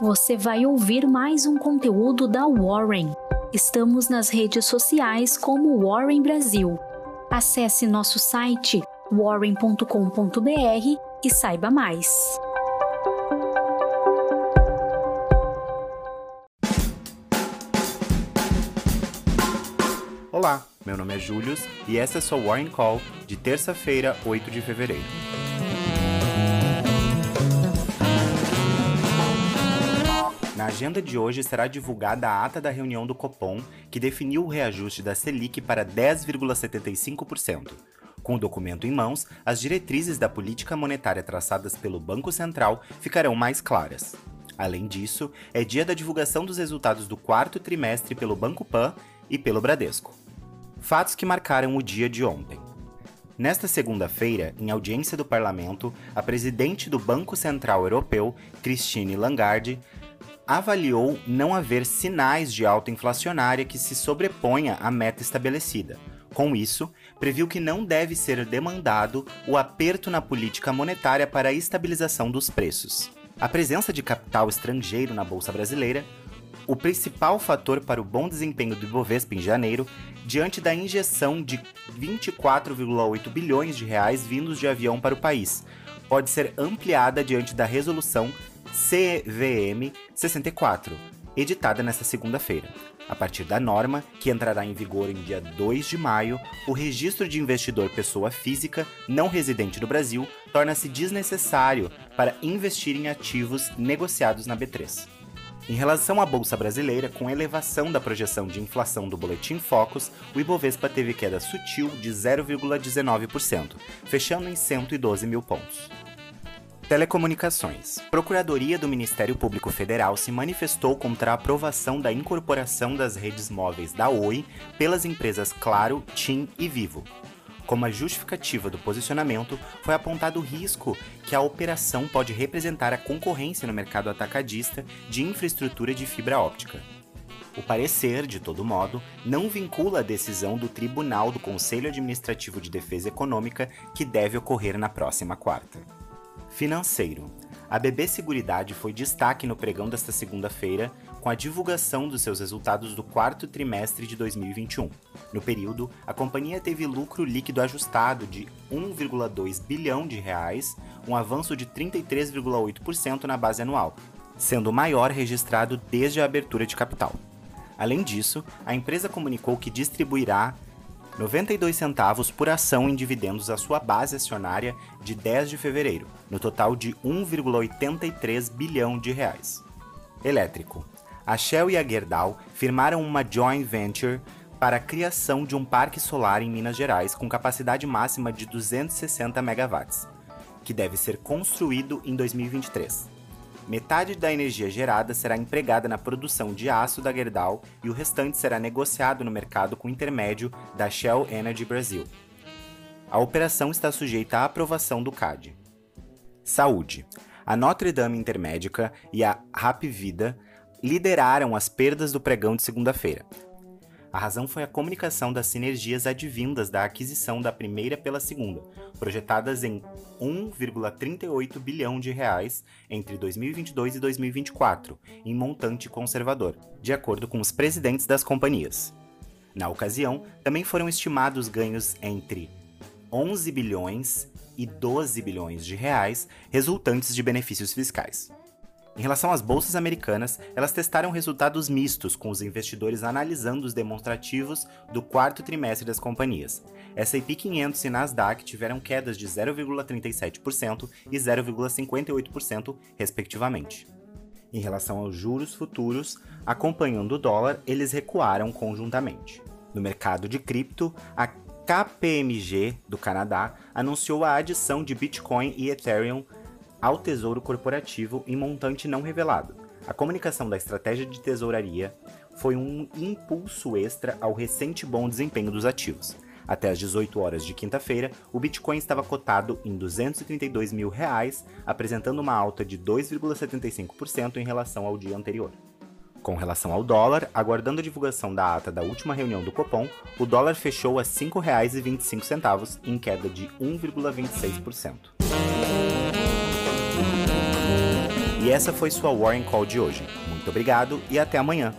você vai ouvir mais um conteúdo da Warren. Estamos nas redes sociais como Warren Brasil. Acesse nosso site warren.com.br e saiba mais. Olá, meu nome é Julius e essa é sua Warren Call de terça-feira, 8 de fevereiro. Agenda de hoje será divulgada a ata da reunião do Copom, que definiu o reajuste da Selic para 10,75%. Com o documento em mãos, as diretrizes da política monetária traçadas pelo Banco Central ficarão mais claras. Além disso, é dia da divulgação dos resultados do quarto trimestre pelo Banco Pan e pelo Bradesco. Fatos que marcaram o dia de ontem. Nesta segunda-feira, em audiência do parlamento, a presidente do Banco Central Europeu, Christine Lagarde, avaliou não haver sinais de alta inflacionária que se sobreponha à meta estabelecida. Com isso, previu que não deve ser demandado o aperto na política monetária para a estabilização dos preços. A presença de capital estrangeiro na bolsa brasileira, o principal fator para o bom desempenho do Ibovespa em janeiro, diante da injeção de 24,8 bilhões de reais vindos de avião para o país, pode ser ampliada diante da resolução CVM 64, editada nesta segunda-feira. A partir da norma, que entrará em vigor em dia 2 de maio, o registro de investidor pessoa física não residente no Brasil torna-se desnecessário para investir em ativos negociados na B3. Em relação à bolsa brasileira, com elevação da projeção de inflação do boletim Focus, o Ibovespa teve queda sutil de 0,19%, fechando em 112 mil pontos. Telecomunicações. Procuradoria do Ministério Público Federal se manifestou contra a aprovação da incorporação das redes móveis da Oi pelas empresas Claro, TIM e Vivo. Como a justificativa do posicionamento, foi apontado o risco que a operação pode representar a concorrência no mercado atacadista de infraestrutura de fibra óptica. O parecer, de todo modo, não vincula a decisão do Tribunal do Conselho Administrativo de Defesa Econômica que deve ocorrer na próxima quarta. Financeiro. A BB Seguridade foi destaque no pregão desta segunda-feira, com a divulgação dos seus resultados do quarto trimestre de 2021. No período, a companhia teve lucro líquido ajustado de 1,2 bilhão de reais, um avanço de 33,8% na base anual, sendo o maior registrado desde a abertura de capital. Além disso, a empresa comunicou que distribuirá 92 centavos por ação em dividendos à sua base acionária de 10 de fevereiro, no total de 1,83 bilhão de reais. Elétrico. A Shell e a Gerdau firmaram uma joint venture para a criação de um parque solar em Minas Gerais com capacidade máxima de 260 megawatts, que deve ser construído em 2023. Metade da energia gerada será empregada na produção de aço da Gerdau e o restante será negociado no mercado com intermédio da Shell Energy Brasil. A operação está sujeita à aprovação do CAD. Saúde. A Notre Dame Intermédica e a Rapvida lideraram as perdas do pregão de segunda-feira, a razão foi a comunicação das sinergias advindas da aquisição da primeira pela segunda, projetadas em 1,38 bilhão de reais entre 2022 e 2024, em montante conservador, de acordo com os presidentes das companhias. Na ocasião, também foram estimados ganhos entre 11 bilhões e 12 bilhões de reais resultantes de benefícios fiscais. Em relação às bolsas americanas, elas testaram resultados mistos, com os investidores analisando os demonstrativos do quarto trimestre das companhias. S&P 500 e Nasdaq tiveram quedas de 0,37% e 0,58%, respectivamente. Em relação aos juros futuros, acompanhando o dólar, eles recuaram conjuntamente. No mercado de cripto, a KPMG do Canadá anunciou a adição de Bitcoin e Ethereum ao Tesouro Corporativo em montante não revelado. A comunicação da estratégia de tesouraria foi um impulso extra ao recente bom desempenho dos ativos. Até às 18 horas de quinta-feira, o Bitcoin estava cotado em 232 mil reais, apresentando uma alta de 2,75% em relação ao dia anterior. Com relação ao dólar, aguardando a divulgação da ata da última reunião do Copom, o dólar fechou a R$ 5,25, em queda de 1,26%. E essa foi sua Warren Call de hoje. Muito obrigado e até amanhã.